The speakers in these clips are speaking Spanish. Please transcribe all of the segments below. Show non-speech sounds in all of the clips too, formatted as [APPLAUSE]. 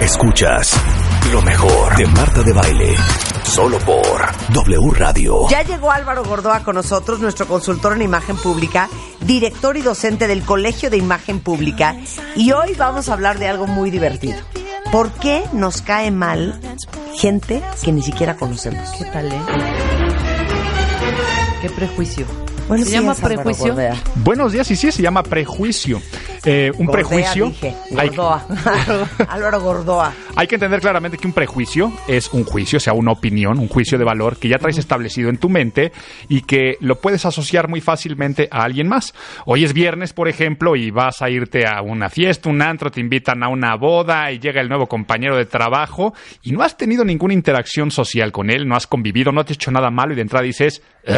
Escuchas lo mejor de Marta de Baile. Solo por W Radio. Ya llegó Álvaro Gordoa con nosotros, nuestro consultor en imagen pública, director y docente del Colegio de Imagen Pública. Y hoy vamos a hablar de algo muy divertido. ¿Por qué nos cae mal gente que ni siquiera conocemos? ¿Qué tal, eh? Qué prejuicio. Buenos ¿Se llama días, Álvaro prejuicio? Buenos días, y sí, se llama prejuicio. Eh, un Gordea, prejuicio. dije. hay, Gordoa. [LAUGHS] Álvaro Gordoa. hay que entender claramente que un prejuicio es un juicio, o sea, una opinión, un juicio de valor que ya traes establecido en tu mente y que lo puedes asociar muy fácilmente a alguien más. Hoy es viernes, por ejemplo, y vas a irte a una fiesta, un antro, te invitan a una boda y llega el nuevo compañero de trabajo y no has tenido ninguna interacción social con él, no has convivido, no te has hecho nada malo y de entrada dices, "Ugh,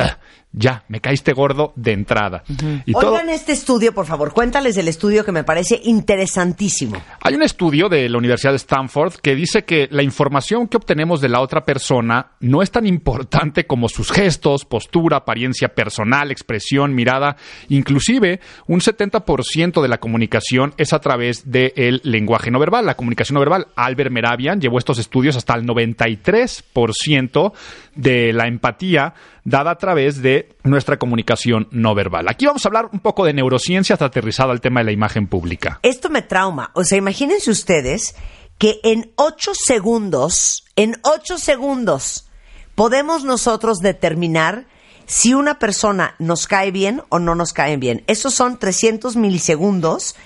ya, me caíste gordo de entrada. Y todo- Oigan este estudio, por favor. Cuéntales del estudio que me parece interesantísimo. Hay un estudio de la Universidad de Stanford que dice que la información que obtenemos de la otra persona no es tan importante como sus gestos, postura, apariencia personal, expresión, mirada. Inclusive, un 70% de la comunicación es a través del lenguaje no verbal, la comunicación no verbal. Albert Meravian llevó estos estudios hasta el 93% de la empatía dada a través de nuestra comunicación no verbal. Aquí vamos a hablar un poco de neurociencia hasta aterrizado al tema de la imagen pública. Esto me trauma. O sea, imagínense ustedes que en ocho segundos, en ocho segundos, podemos nosotros determinar si una persona nos cae bien o no nos cae bien. Esos son 300 milisegundos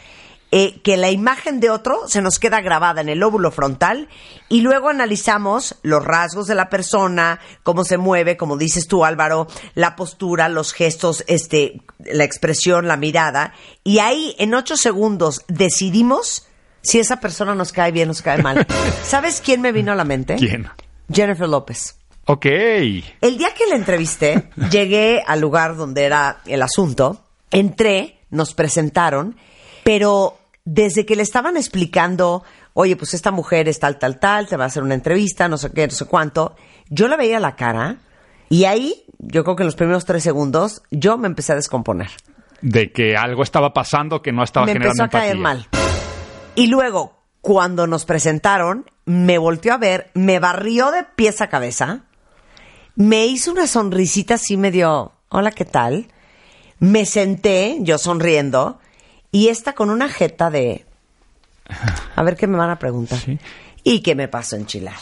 eh, que la imagen de otro se nos queda grabada en el lóbulo frontal y luego analizamos los rasgos de la persona, cómo se mueve, como dices tú Álvaro, la postura, los gestos, este, la expresión, la mirada y ahí en ocho segundos decidimos si esa persona nos cae bien o nos cae mal. [LAUGHS] ¿Sabes quién me vino a la mente? ¿Quién? Jennifer López. Ok. El día que la entrevisté, [LAUGHS] llegué al lugar donde era el asunto, entré, nos presentaron, pero desde que le estaban explicando, oye, pues esta mujer es tal, tal, tal, te va a hacer una entrevista, no sé qué, no sé cuánto, yo la veía la cara y ahí, yo creo que en los primeros tres segundos, yo me empecé a descomponer. De que algo estaba pasando que no estaba me generando empezó a caer mal. Y luego, cuando nos presentaron, me volteó a ver, me barrió de pies a cabeza, me hizo una sonrisita así medio, hola, ¿qué tal? Me senté, yo sonriendo, y esta con una jeta de, a ver qué me van a preguntar. ¿Y qué me pasó en Chilar?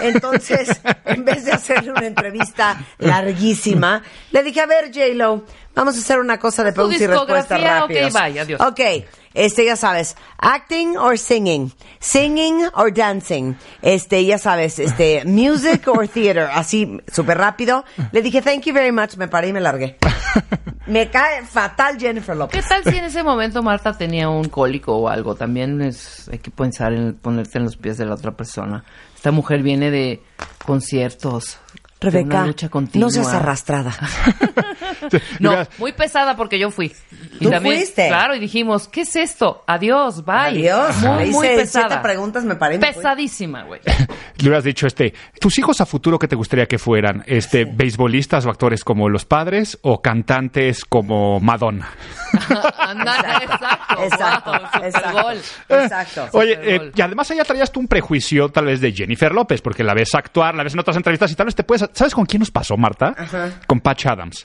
Entonces, [LAUGHS] en vez de hacerle una entrevista larguísima, le dije, a ver, J-Lo, vamos a hacer una cosa de preguntas y respuestas discografía, ok, rápidas. bye, adiós. Ok, este, ya sabes, acting or singing, singing or dancing, este, ya sabes, este, [LAUGHS] music or theater, así, súper rápido. Le dije, thank you very much, me paré y me largué. [LAUGHS] Me cae fatal Jennifer ¿Qué López. tal si en ese momento Marta tenía un cólico o algo? También es, hay que pensar en ponerte en los pies de la otra persona. Esta mujer viene de conciertos, Rebeca, una lucha continua. no seas arrastrada. [LAUGHS] No, muy pesada porque yo fui. Y ¿Tú fuiste? Claro, y dijimos, ¿qué es esto? Adiós, bye. Adiós. Muy, muy pesada. siete preguntas, me fui. Pesadísima, güey. [LAUGHS] le hubieras dicho, este, tus hijos a futuro, ¿qué te gustaría que fueran? Este, beisbolistas o actores como los padres o cantantes como Madonna. [LAUGHS] Anda, exacto. Exacto, wow, exacto. supergol. Exacto. Oye, eh, y además allá traías tú un prejuicio tal vez de Jennifer López, porque la ves actuar, la ves en otras entrevistas y tal vez te puedes... ¿Sabes con quién nos pasó, Marta? Con Patch Adams.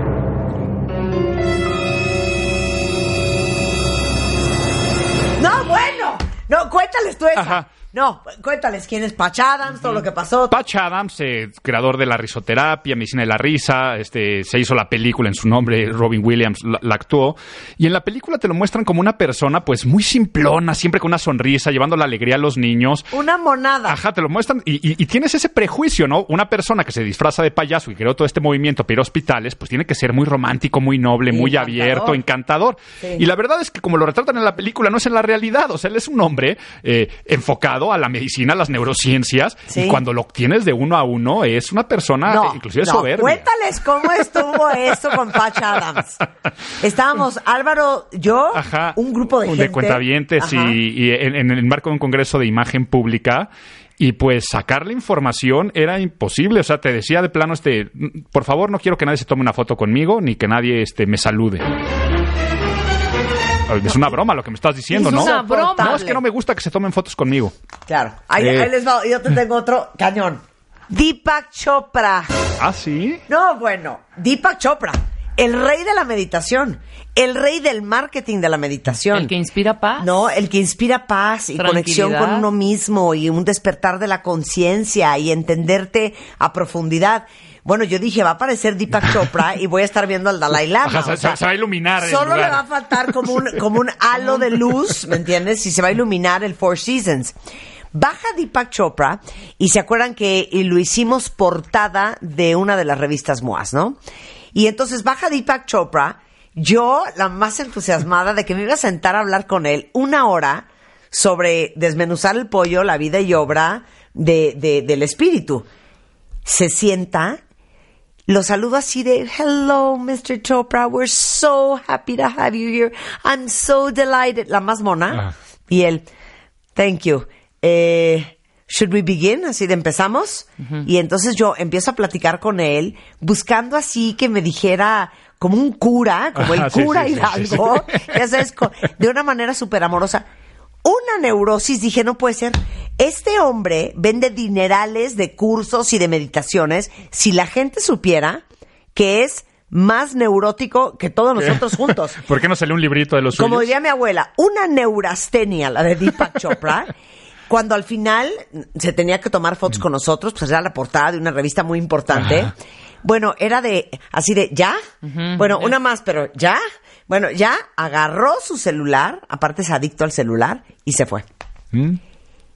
No, bueno. No, cuéntales tú esa. Ajá. No, cuéntales quién es Patch Adams, todo lo que pasó. Patch Adams, eh, creador de la risoterapia, medicina de la risa, este, se hizo la película en su nombre, Robin Williams la, la actuó, y en la película te lo muestran como una persona pues muy simplona, siempre con una sonrisa, llevando la alegría a los niños. Una monada. Ajá, te lo muestran y, y- y tienes ese prejuicio, ¿no? Una persona que se disfraza de payaso y creó todo este movimiento a hospitales, pues tiene que ser muy romántico, muy noble, Sí, muy encantador. abierto, encantador. Sí. Y la verdad es que como lo retratan en la película, no es en la realidad. O sea, él es un hombre eh, enfocado, a la medicina, a las neurociencias, Sí. y cuando lo obtienes de uno a uno es una persona No, inclusive no, soberbia. cuéntales cómo estuvo eso con Patch Adams. Estábamos Álvaro, yo, Ajá, un grupo de gente. cuentavientes y, Ajá. y en, en el marco de un congreso de imagen pública. Y pues sacar la información era imposible. O sea, te decía de plano, este, por favor, no quiero que nadie se tome una foto conmigo ni que nadie este, me salude. Es una broma lo que me estás diciendo, Es ¿no? una broma. No, es que no me gusta que se tomen fotos conmigo. Claro. Ahí, Eh. ahí les va. Yo te tengo otro cañón. Deepak Chopra. Ah, sí. No, bueno, Deepak Chopra, el rey de la meditación, el rey del marketing de la meditación. El que inspira paz. No, el que inspira paz y conexión con uno mismo y un despertar de la conciencia y entenderte a profundidad. Bueno, yo dije, va a aparecer Deepak Chopra y voy a estar viendo al Dalai Lama. Ajá, se- o sea, se va a iluminar el Solo le va a faltar como un, como un halo de luz, ¿me entiendes? Y se va a iluminar el Four Seasons. Baja Deepak Chopra y se acuerdan que lo hicimos portada de una de las revistas MOAS, ¿no? Y entonces baja Deepak Chopra, yo la más entusiasmada de que me iba a sentar a hablar con él una hora sobre desmenuzar el pollo, la vida y obra de, de- del espíritu. Se sienta, lo saludo así de, hello, Mr. Chopra, we're so happy to have you here. I'm so delighted. La más mona. Ah. Y él, thank you. Eh, should we begin? Así de empezamos. Y entonces yo empiezo a platicar con él, buscando así que me dijera como un cura, como el cura sí, sí, Hidalgo, sí, ya sabes, de una manera súper amorosa. Una neurosis, dije, no puede ser. Este hombre vende dinerales de cursos y de meditaciones. Si la gente supiera que es más neurótico que todos nosotros juntos. [LAUGHS] ¿Por qué no salió un librito de los Como suyos? diría mi abuela, una neurastenia, la de Deepak [LAUGHS] Chopra. Cuando al final se tenía que tomar fotos con nosotros, pues era la portada de una revista muy importante. Ajá. Bueno, era de, así de, ¿ya? Bueno, una más, pero ¿ya? Bueno, ya agarró su celular, aparte es adicto al celular, y se fue. ¿Mm?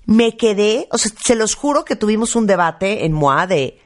Me quedé, o sea, se los juro que tuvimos un debate en MOA de,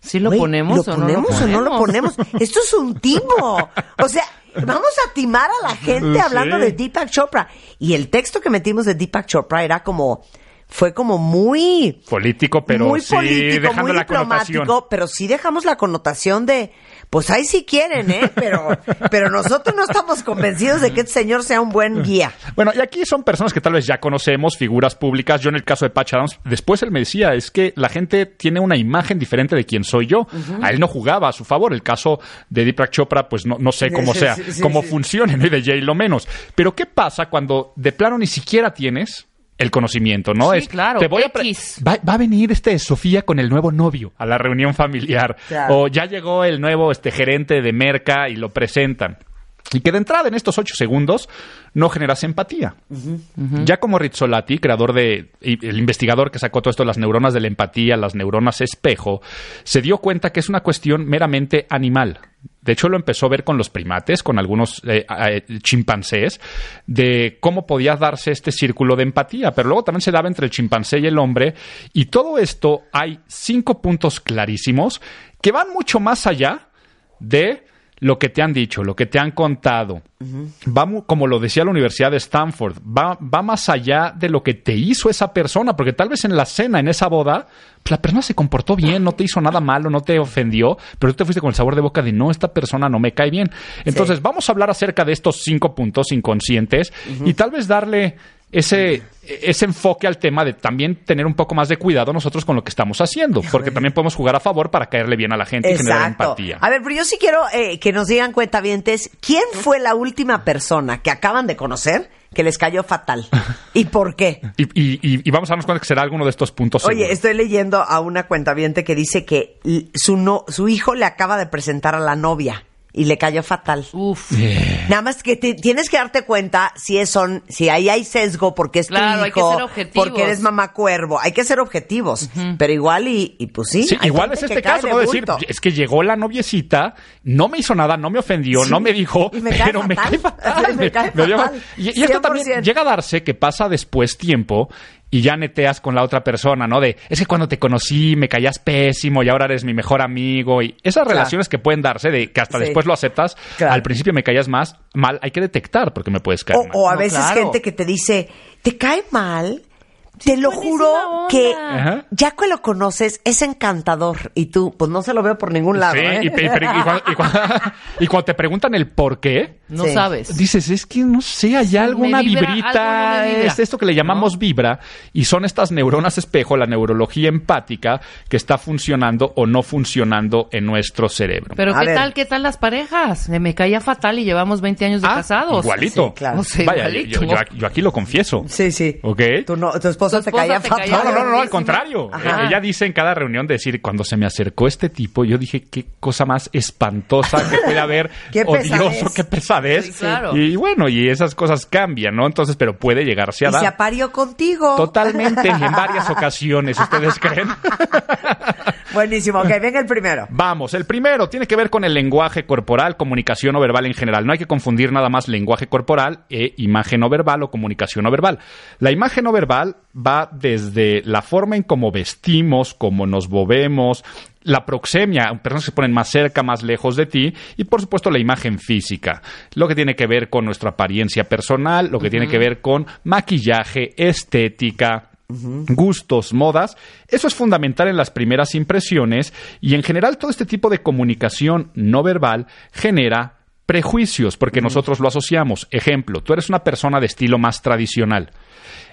¿Sí lo ponemos ¿lo o no lo ponemos ponemos? o no lo ponemos? Esto es un timo. O sea, vamos a timar a la gente Sí. hablando de Deepak Chopra. Y el texto que metimos de Deepak Chopra era como, fue como muy... Político, pero muy sí político, dejando muy la connotación. diplomático, pero sí dejamos la connotación de, pues ahí sí quieren, ¿eh? Pero, pero nosotros no estamos convencidos de que este señor sea un buen guía. Bueno, y aquí son personas que tal vez ya conocemos, figuras públicas. Yo en el caso de Patch Adams, después él me decía, es que la gente tiene una imagen diferente de quién soy yo. A él no jugaba a su favor. El caso de Deepak Chopra, pues no, no sé cómo sea, sí, sí, cómo sí. funcione, ¿no? y de Jay lo menos. Pero ¿qué pasa cuando de plano ni siquiera tienes el conocimiento, ¿no? Sí, claro, te voy a va, va a venir este Sofía con el nuevo novio a la reunión familiar. Claro. O ya llegó el nuevo este gerente de Merca y lo presentan. Y que de entrada en estos ocho segundos no generas empatía. Ya como Rizzolatti, creador de, y el investigador que sacó todo esto de las neuronas de la empatía, las neuronas espejo, se dio cuenta que es una cuestión meramente animal. De hecho, lo empezó a ver con los primates, con algunos eh, eh, chimpancés, de cómo podía darse este círculo de empatía. Pero luego también se daba entre el chimpancé y el hombre. Y todo esto hay cinco puntos clarísimos que van mucho más allá de lo que te han dicho, lo que te han contado. Va como lo decía la Universidad de Stanford, va, va más allá de lo que te hizo esa persona, porque tal vez en la cena, en esa boda, pues la persona se comportó bien, no te hizo nada malo, no te ofendió, pero tú te fuiste con el sabor de boca de no, esta persona no me cae bien. Entonces, vamos a hablar acerca de estos cinco puntos inconscientes y tal vez darle ese, ese enfoque al tema de también tener un poco más de cuidado nosotros con lo que estamos haciendo, porque también podemos jugar a favor para caerle bien a la gente y generar empatía. A ver, pero yo sí quiero eh, que nos digan cuentavientes, ¿quién fue la última persona que acaban de conocer que les cayó fatal? ¿Y por qué? [LAUGHS] Y, y- y- y vamos a darnos cuenta que será alguno de estos puntos. Oye, seguro. estoy leyendo a una cuentaviente que dice que su, no, su hijo le acaba de presentar a la novia y le cayó fatal. Uf. Nada más que te- tienes que darte cuenta si es son, si ahí hay sesgo porque es Claro, tu hay que hijo, ser objetivos. porque eres mamá cuervo. Hay que ser objetivos. Pero igual y, y pues sí. Igual es este caso, de ¿no? Decir, es que llegó la noviecita, no me hizo nada, no me ofendió, Sí, no me dijo, y me cae pero me cae [LAUGHS] fatal. Me cae dio fatal. mal. Y, y esto también 100%. llega a darse que pasa después tiempo y ya neteas con la otra persona, ¿no? De, es que cuando te conocí me caías pésimo y ahora eres mi mejor amigo. Y esas Claro. relaciones que pueden darse, de que hasta Sí. después lo aceptas, Claro. al principio me caías más mal, hay que detectar porque me puedes caer O, mal. o a No, veces claro. gente que te dice, te cae mal, Te lo juro onda. que Ajá. ya que lo conoces es encantador y tú, pues no se lo veo por ningún lado. Sí, ¿eh? y, pero- y cuando, y cuando- [LAUGHS] y cuando te preguntan el por qué, No Sí. sabes. dices, es que no sé, hay alguna vibra, vibrita, algo es esto que le llamamos vibra, y son estas neuronas espejo, la neurología empática, que está funcionando o no funcionando en nuestro cerebro. Pero A ¿qué ver. tal, qué tal las parejas? Me caía fatal y llevamos 20 años de Ah, casados. Igualito. Sí, claro. O sea, Vaya, igualito. yo, yo- yo aquí lo confieso. Sí, sí. ¿Ok? Tu, no- tu esposa Caía fatal. No, no, no, no, al contrario. Ajá. Eh, Ella dice en cada reunión decir, cuando se me acercó este tipo, yo dije, qué cosa más espantosa que [LAUGHS] puede haber, Qué odioso, pesadez. qué pesadez. Sí, claro. Y bueno, y esas cosas cambian, ¿no? Entonces, pero puede llegarse a Y se aparió contigo. Totalmente, y en [LAUGHS] varias ocasiones, ¿ustedes creen? [LAUGHS] Buenísimo. Ok, venga el primero. Vamos, el primero tiene que ver con el lenguaje corporal, comunicación no verbal en general. No hay que confundir nada más lenguaje corporal e imagen no verbal o comunicación no verbal. La imagen no verbal va desde la forma en cómo vestimos, cómo nos movemos, la proxemia, personas que se ponen más cerca, más lejos de ti, y por supuesto la imagen física, lo que tiene que ver con nuestra apariencia personal, lo que tiene que ver con maquillaje, estética, gustos, modas. Eso es fundamental en las primeras impresiones y en general todo este tipo de comunicación no verbal genera prejuicios porque nosotros lo asociamos. Ejemplo, tú eres una persona de estilo más tradicional.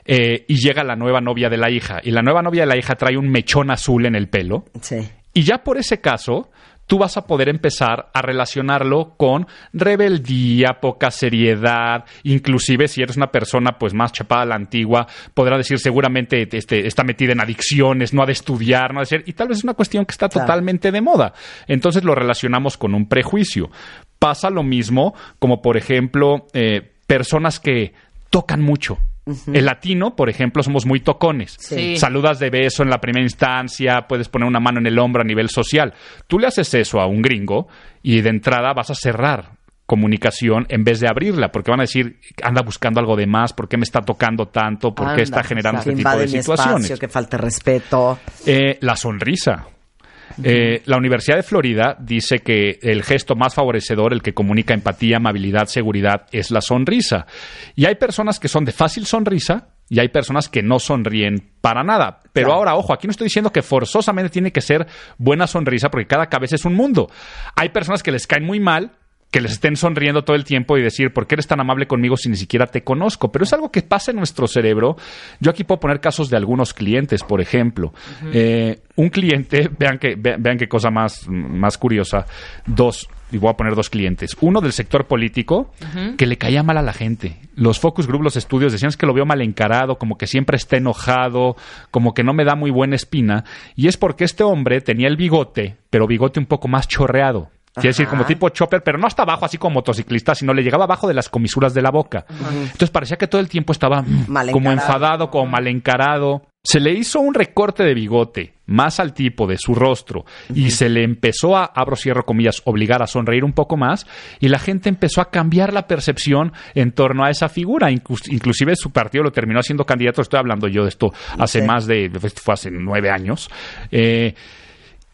eh, y llega la nueva novia de la hija y la nueva novia de la hija trae un mechón azul en el pelo Sí. y ya por ese caso, tú vas a poder empezar a relacionarlo con rebeldía, poca seriedad, inclusive si eres una persona pues más chapada a la antigua, podrá decir seguramente este, está metida en adicciones, no ha de estudiar, no ha de ser, y tal vez es una cuestión que está Claro. totalmente de moda. Entonces lo relacionamos con un prejuicio. Pasa lo mismo como por ejemplo eh, personas que tocan mucho. El latino, por ejemplo, somos muy tocones. Sí. Saludas de beso en la primera instancia, puedes poner una mano en el hombro a nivel social. Tú le haces eso a un gringo y de entrada vas a cerrar comunicación en vez de abrirla, porque van a decir, anda buscando algo de más, ¿por qué me está tocando tanto? ¿Por qué Anda, está generando este tipo de situaciones? espacio, que falta respeto. Eh, la sonrisa. Eh, la Universidad de Florida dice que el gesto más favorecedor, el que comunica empatía, amabilidad, seguridad, es la sonrisa. Y hay personas que son de fácil sonrisa y hay personas que no sonríen para nada. Pero Claro. ahora, ojo, aquí no estoy diciendo que forzosamente tiene que ser buena sonrisa porque cada cabeza es un mundo. Hay personas que les caen muy mal que les estén sonriendo todo el tiempo y decir, ¿por qué eres tan amable conmigo si ni siquiera te conozco? Pero es algo que pasa en nuestro cerebro. Yo aquí puedo poner casos de algunos clientes, por ejemplo. Eh, un cliente, [LAUGHS] vean, que, vean, vean qué cosa más, más curiosa. Dos, y voy a poner dos clientes. Uno del sector político, que le caía mal a la gente. Los focus group, los estudios, decían "Es que lo veo mal encarado, como que siempre está enojado, como que no me da muy buena espina. Y es porque este hombre tenía el bigote, pero bigote un poco más chorreado. Quiere decir, como tipo chopper, pero no hasta abajo, así como motociclista, sino le llegaba abajo de las comisuras de la boca. Entonces parecía que todo el tiempo estaba Mal como enfadado, como mal encarado. Se le hizo un recorte de bigote más al tipo de su rostro y se le empezó a, abro cierro comillas, obligar a sonreír un poco más y la gente empezó a cambiar la percepción en torno a esa figura. Inclus- inclusive su partido lo terminó siendo candidato, estoy hablando yo de esto hace Sí. más de, fue hace nueve años. Eh,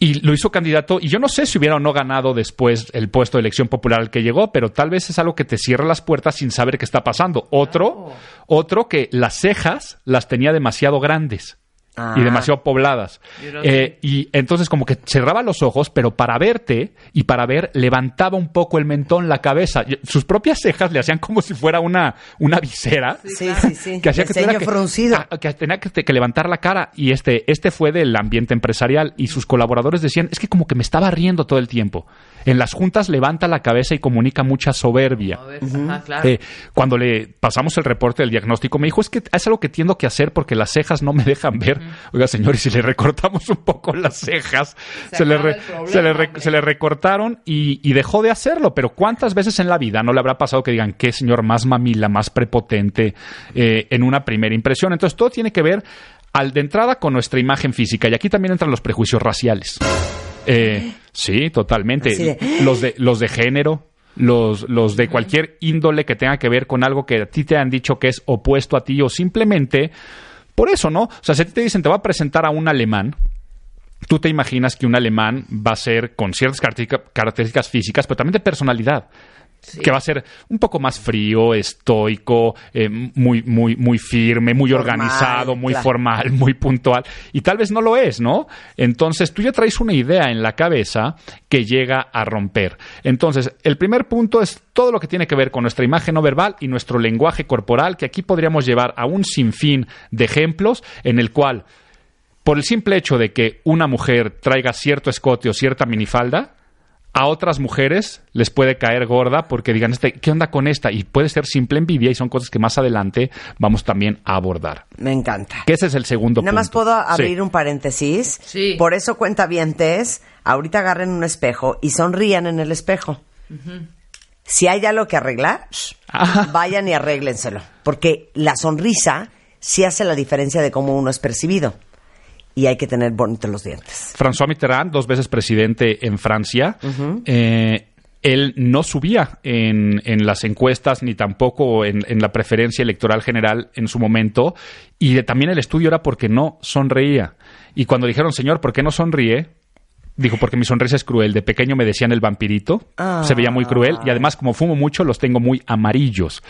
y lo hizo candidato y yo no sé si hubiera o no ganado después el puesto de elección popular al que llegó, pero tal vez es algo que te cierra las puertas sin saber qué está pasando. Otro, otro que las cejas las tenía demasiado grandes. Ah. Y demasiado pobladas. Eh, y entonces como que cerraba los ojos, pero para verte y para ver levantaba un poco el mentón, la cabeza. Sus propias cejas le hacían como si fuera una, una visera Sí, sí, sí. que hacía El que tuviera ceño que, fruncido. Que tenía que, que levantar la cara y este este fue del ambiente empresarial y sus colaboradores decían es que como que me estaba riendo todo el tiempo en las juntas levanta la cabeza y comunica mucha soberbia ajá, claro. Eh, cuando le pasamos el reporte del diagnóstico me dijo es que es algo que tiendo que hacer porque las cejas no me dejan ver oiga señor y si le recortamos un poco las cejas Se se, le, re- problema, se, le re- se le recortaron y, y dejó de hacerlo. Pero cuántas veces en la vida no le habrá pasado que digan qué señor más mamila más prepotente eh, en una primera impresión entonces todo tiene que ver al de entrada con nuestra imagen física. Y aquí también entran los prejuicios raciales. Eh, sí totalmente. De- los de los de género los, los de cualquier índole que tenga que ver con algo que a ti te han dicho que es opuesto a ti o simplemente por eso, ¿no? O sea, si te dicen te va a presentar a un alemán, tú te imaginas que un alemán va a ser con ciertas característica- características físicas, pero también de personalidad. Que va a ser un poco más frío, estoico, eh, muy, muy, muy firme, muy Formal, organizado, muy claro. formal, [LAUGHS] muy puntual. Y tal vez no lo es, ¿no? Entonces tú ya traes una idea en la cabeza que llega a romper. Entonces, el primer punto es todo lo que tiene que ver con nuestra imagen no verbal y nuestro lenguaje corporal, que aquí podríamos llevar a un sinfín de ejemplos en el cual, por el simple hecho de que una mujer traiga cierto escote o cierta minifalda, a otras mujeres les puede caer gorda porque digan, este, ¿qué onda con esta? Y puede ser simple envidia y son cosas que más adelante vamos también a abordar. Me encanta. Que ese es el segundo Nada punto. más puedo abrir Sí. un paréntesis. Sí. Por eso cuenta ahorita agarren un espejo y sonrían en el espejo. Si hay algo que arreglar, Ajá. vayan y arréglenselo. Porque la sonrisa sí hace la diferencia de cómo uno es percibido. Y hay que tener bonitos los dientes. François Mitterrand, dos veces presidente en Francia, eh, él no subía en, en las encuestas ni tampoco en, en la preferencia electoral general en su momento. Y de- también el estudio era porque no sonreía. Y cuando dijeron, señor, ¿por qué no sonríe? Dijo, porque mi sonrisa es cruel. De pequeño me decían el vampirito. Ah. Se veía muy cruel. Y además, como fumo mucho, los tengo muy amarillos.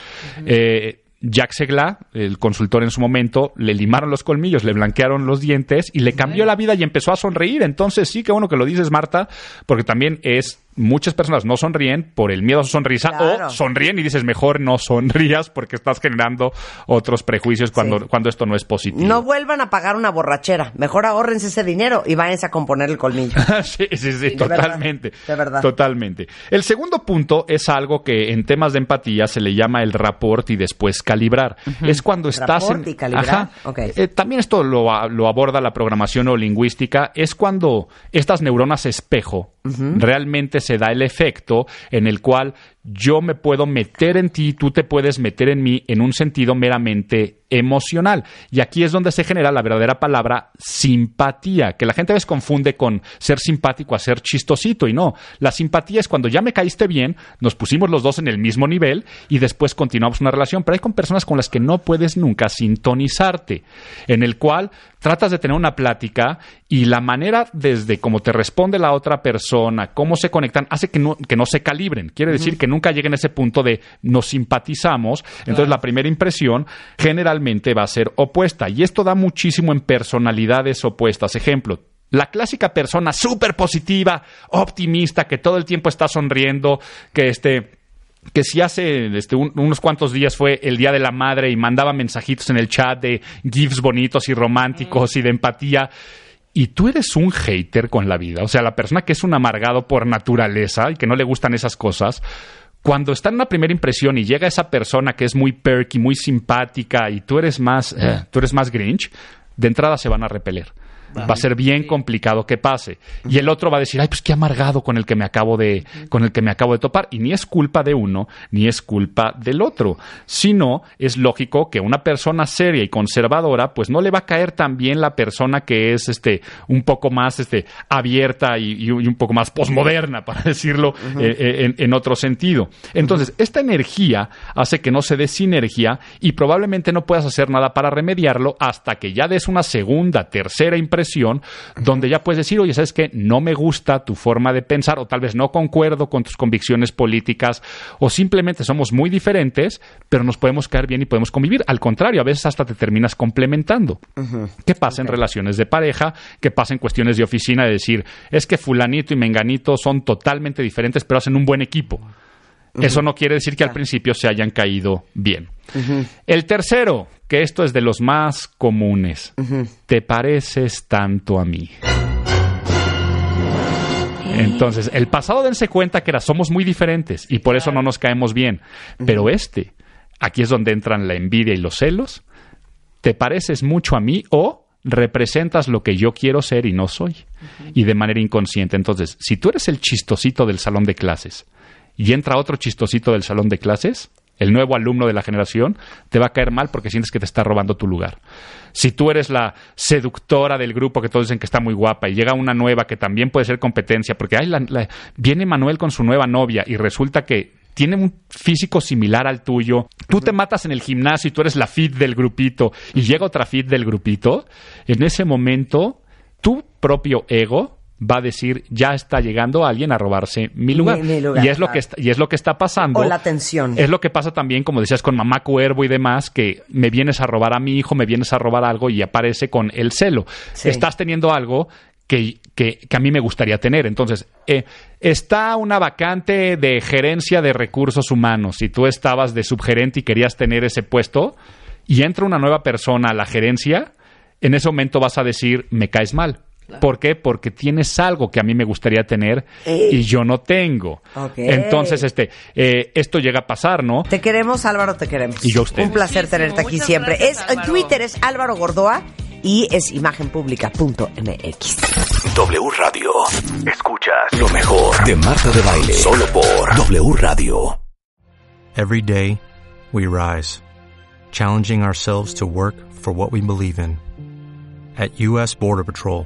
Eh, Jacques Segla, el consultor en su momento, le limaron los colmillos, le blanquearon los dientes y le cambió la vida y empezó a sonreír. Entonces, sí, qué bueno que lo dices, Marta, porque también es. Muchas personas no sonríen por el miedo a su sonrisa Claro. o sonríen y dices mejor no sonrías porque estás generando otros prejuicios cuando, Sí. cuando esto no es positivo. No vuelvan a pagar una borrachera. Mejor ahórrense ese dinero y váyanse a componer el colmillo. [LAUGHS] sí, sí, sí, De verdad, totalmente. de verdad. Totalmente. El segundo punto es algo que en temas de empatía se le llama el rapport y después calibrar. Es cuando estás en. y calibrar, Ajá. Eh, también esto lo aborda la programación o lingüística. Es cuando estas neuronas espejo realmente se da el efecto en el cual yo me puedo meter en ti, tú te puedes meter en mí en un sentido meramente emocional. Y aquí es donde se genera la verdadera palabra simpatía, que la gente a veces confunde con ser simpático a ser chistosito y no. La simpatía es cuando ya me caíste bien, nos pusimos los dos en el mismo nivel y después continuamos una relación, pero hay con personas con las que no puedes nunca sintonizarte, en el cual tratas de tener una plática y la manera desde cómo te responde la otra persona, cómo se conectan, hace que no, que no se calibren. Quiere decir que nunca lleguen a ese punto de nos simpatizamos. Entonces la primera impresión generalmente va a ser opuesta. Y esto da muchísimo en personalidades opuestas. Ejemplo, la clásica persona súper positiva, optimista, que todo el tiempo está sonriendo, que este que si hace este, un- unos cuantos días fue el Día de la Madre y mandaba mensajitos en el chat de gifs bonitos y románticos y de empatía. Y tú eres un hater con la vida. O sea, la persona que es un amargado por naturaleza y que no le gustan esas cosas. Cuando está en una primera impresión y llega esa persona que es muy perky, muy simpática y tú eres más, eh, tú eres más Grinch, de entrada se van a repeler. Va a ser bien complicado que pase. Y el otro va a decir, ay, pues qué amargado con el que me acabo de, con el que me acabo de topar. Y ni es culpa de uno, ni es culpa del otro. Sino, es lógico que una persona seria y conservadora, pues no le va a caer tan bien la persona que es este, un poco más este, abierta y, y un poco más posmoderna, [LAUGHS] para decirlo eh, eh, en, en otro sentido. Entonces, esta energía hace que no se dé sinergia y probablemente no puedas hacer nada para remediarlo hasta que ya des una segunda, tercera impresión, donde ya puedes decir, oye, ¿sabes qué? No me gusta tu forma de pensar, o tal vez no concuerdo con tus convicciones políticas, o simplemente somos muy diferentes, pero nos podemos caer bien y podemos convivir. Al contrario, a veces hasta te terminas complementando. ¿Qué pasa en relaciones de pareja? ¿Qué pasa en cuestiones de oficina? De decir, es que fulanito y menganito son totalmente diferentes, pero hacen un buen equipo. Eso no quiere decir que al principio se hayan caído bien. El tercero, que esto es de los más comunes. Te pareces tanto a mí. Entonces, el pasado dense cuenta que era somos muy diferentes y por eso no nos caemos bien. Pero este, aquí es donde entran la envidia y los celos. Te pareces mucho a mí o representas lo que yo quiero ser y no soy. Y de manera inconsciente. Entonces, si tú eres el chistosito del salón de clases y entra otro chistosito del salón de clases, el nuevo alumno de la generación, te va a caer mal porque sientes que te está robando tu lugar. Si tú eres la seductora del grupo que todos dicen que está muy guapa y llega una nueva que también puede ser competencia, porque ay, viene Manuel con su nueva novia y resulta que tiene un físico similar al tuyo, tú te matas en el gimnasio y tú eres la fit del grupito y llega otra fit del grupito, en ese momento tu propio ego va a decir, ya está llegando alguien a robarse mi lugar. Mi- mi lugar, y, es lo que está, y es lo que está pasando. O la tensión. Es lo que pasa también, como decías, con mamá cuervo y demás, que me vienes a robar a mi hijo, me vienes a robar algo y aparece con el celo. Sí. Estás teniendo algo que, que- que a mí me gustaría tener. Entonces, eh, está una vacante de gerencia de recursos humanos y tú estabas de subgerente y querías tener ese puesto y entra una nueva persona a la gerencia, en ese momento vas a decir, me caes mal. ¿Por qué? Porque tienes algo que a mí me gustaría tener Ey. y yo no tengo. Entonces, este, eh, esto llega a pasar, ¿no? Te queremos, Álvaro, te queremos. Y yo a ustedes. Un placer Muchísimo. tenerte aquí Muchas siempre. gracias, es, en Álvaro. Twitter es Álvaro Gordoa y es imagenpublica.mx. W Radio. Escuchas lo mejor de Marta de Baile. Solo por W Radio. Every day, we rise, challenging ourselves to work for what we believe in. At U.S. Border Patrol,